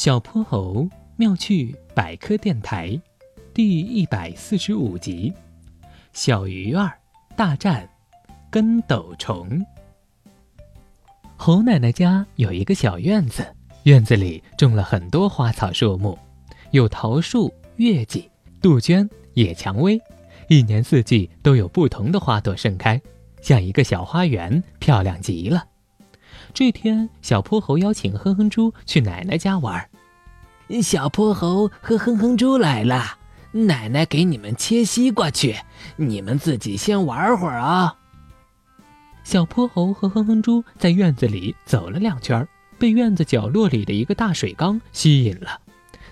小泼猴妙趣百科电台，第一百四十五集：小鱼儿大战跟斗虫。猴奶奶家有一个小院子，院子里种了很多花草树木，有桃树、月季、杜鹃、野蔷薇，一年四季都有不同的花朵盛开，像一个小花园，漂亮极了。这天，小泼猴邀请哼哼猪去奶奶家玩。小泼猴和哼哼猪来了，奶奶给你们切西瓜去，你们自己先玩会儿啊。小泼猴和哼哼猪在院子里走了两圈，被院子角落里的一个大水缸吸引了。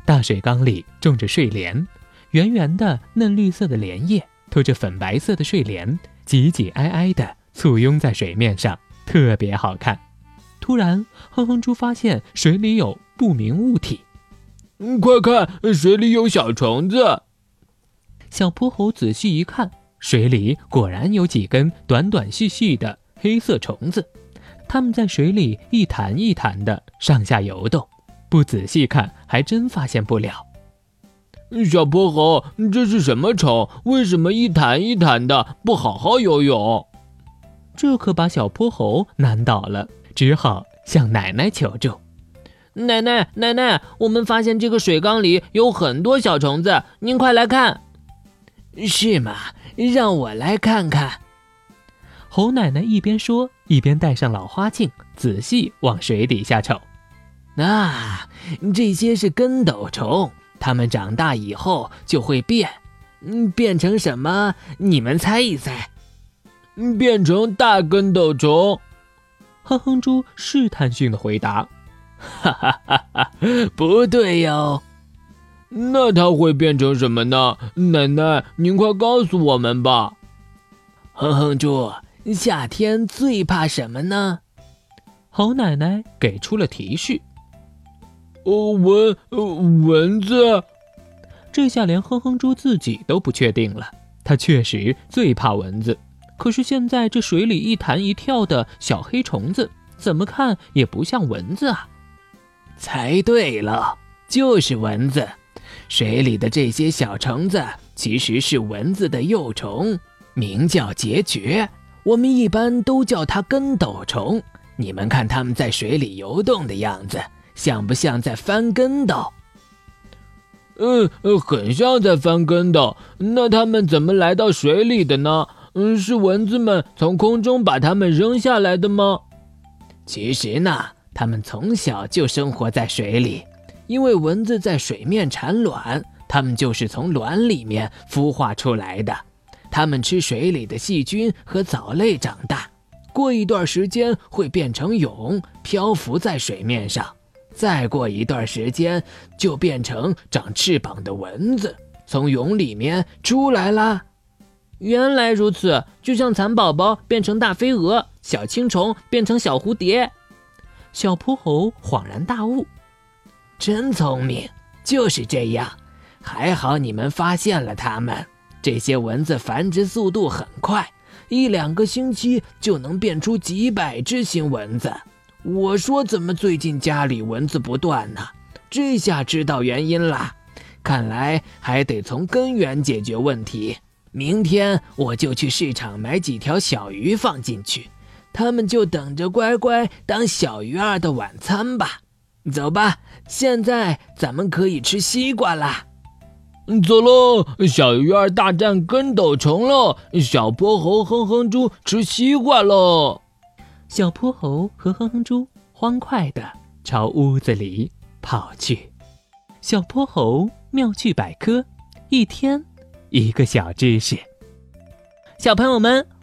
大水缸里种着睡莲，圆圆的嫩绿色的莲叶拖着粉白色的睡莲，挤挤挨挨的簇拥在水面上，特别好看。突然，哼哼猪发现水里有不明物体。嗯，快看，水里有小虫子。小泼猴仔细一看，水里果然有几根短短细细的黑色虫子，它们在水里一弹一弹的上下游动。不仔细看，还真发现不了。小泼猴，这是什么虫？为什么一弹一弹的？不好好游泳？这可把小泼猴难倒了。只好向奶奶求助。奶奶，奶奶，我们发现这个水缸里有很多小虫子，您快来看。是吗？让我来看看。猴奶奶一边说，一边戴上老花镜，仔细往水底下瞅。啊，这些是跟斗虫，它们长大以后就会变，嗯，变成什么？你们猜一猜。变成大跟斗虫。哼哼猪试探性的回答：“哈哈哈哈，不对哟。那它会变成什么呢？奶奶，您快告诉我们吧。”哼哼猪，夏天最怕什么呢？猴奶奶给出了提示：“哦，蚊，蚊子。”这下连哼哼猪自己都不确定了，它确实最怕蚊子。可是现在这水里一弹一跳的小黑虫子，怎么看也不像蚊子啊！猜对了，就是蚊子。水里的这些小虫子其实是蚊子的幼虫，名叫孑孓。我们一般都叫它跟斗虫。你们看它们在水里游动的样子，像不像在翻跟斗？嗯，很像在翻跟斗。那它们怎么来到水里的呢？嗯，是蚊子们从空中把它们扔下来的吗？其实呢，它们从小就生活在水里，因为蚊子在水面产卵，它们就是从卵里面孵化出来的。它们吃水里的细菌和藻类长大，过一段时间会变成蛹，漂浮在水面上，再过一段时间就变成长翅膀的蚊子，从蛹里面出来啦。原来如此，就像蚕宝宝变成大飞蛾，小青虫变成小蝴蝶。小泼猴恍然大悟，真聪明，就是这样。还好你们发现了它们。这些蚊子繁殖速度很快，一两个星期就能变出几百只新蚊子。我说怎么最近家里蚊子不断呢？这下知道原因了。看来还得从根源解决问题。明天我就去市场买几条小鱼放进去，他们就等着乖乖当小鱼儿的晚餐吧。走吧，现在咱们可以吃西瓜啦。走喽，小鱼儿大战跟斗虫喽！小泼猴哼哼猪吃西瓜喽！小泼猴和哼哼猪欢快地朝屋子里跑去。小泼猴妙趣百科，一天。一个小知识，小朋友们，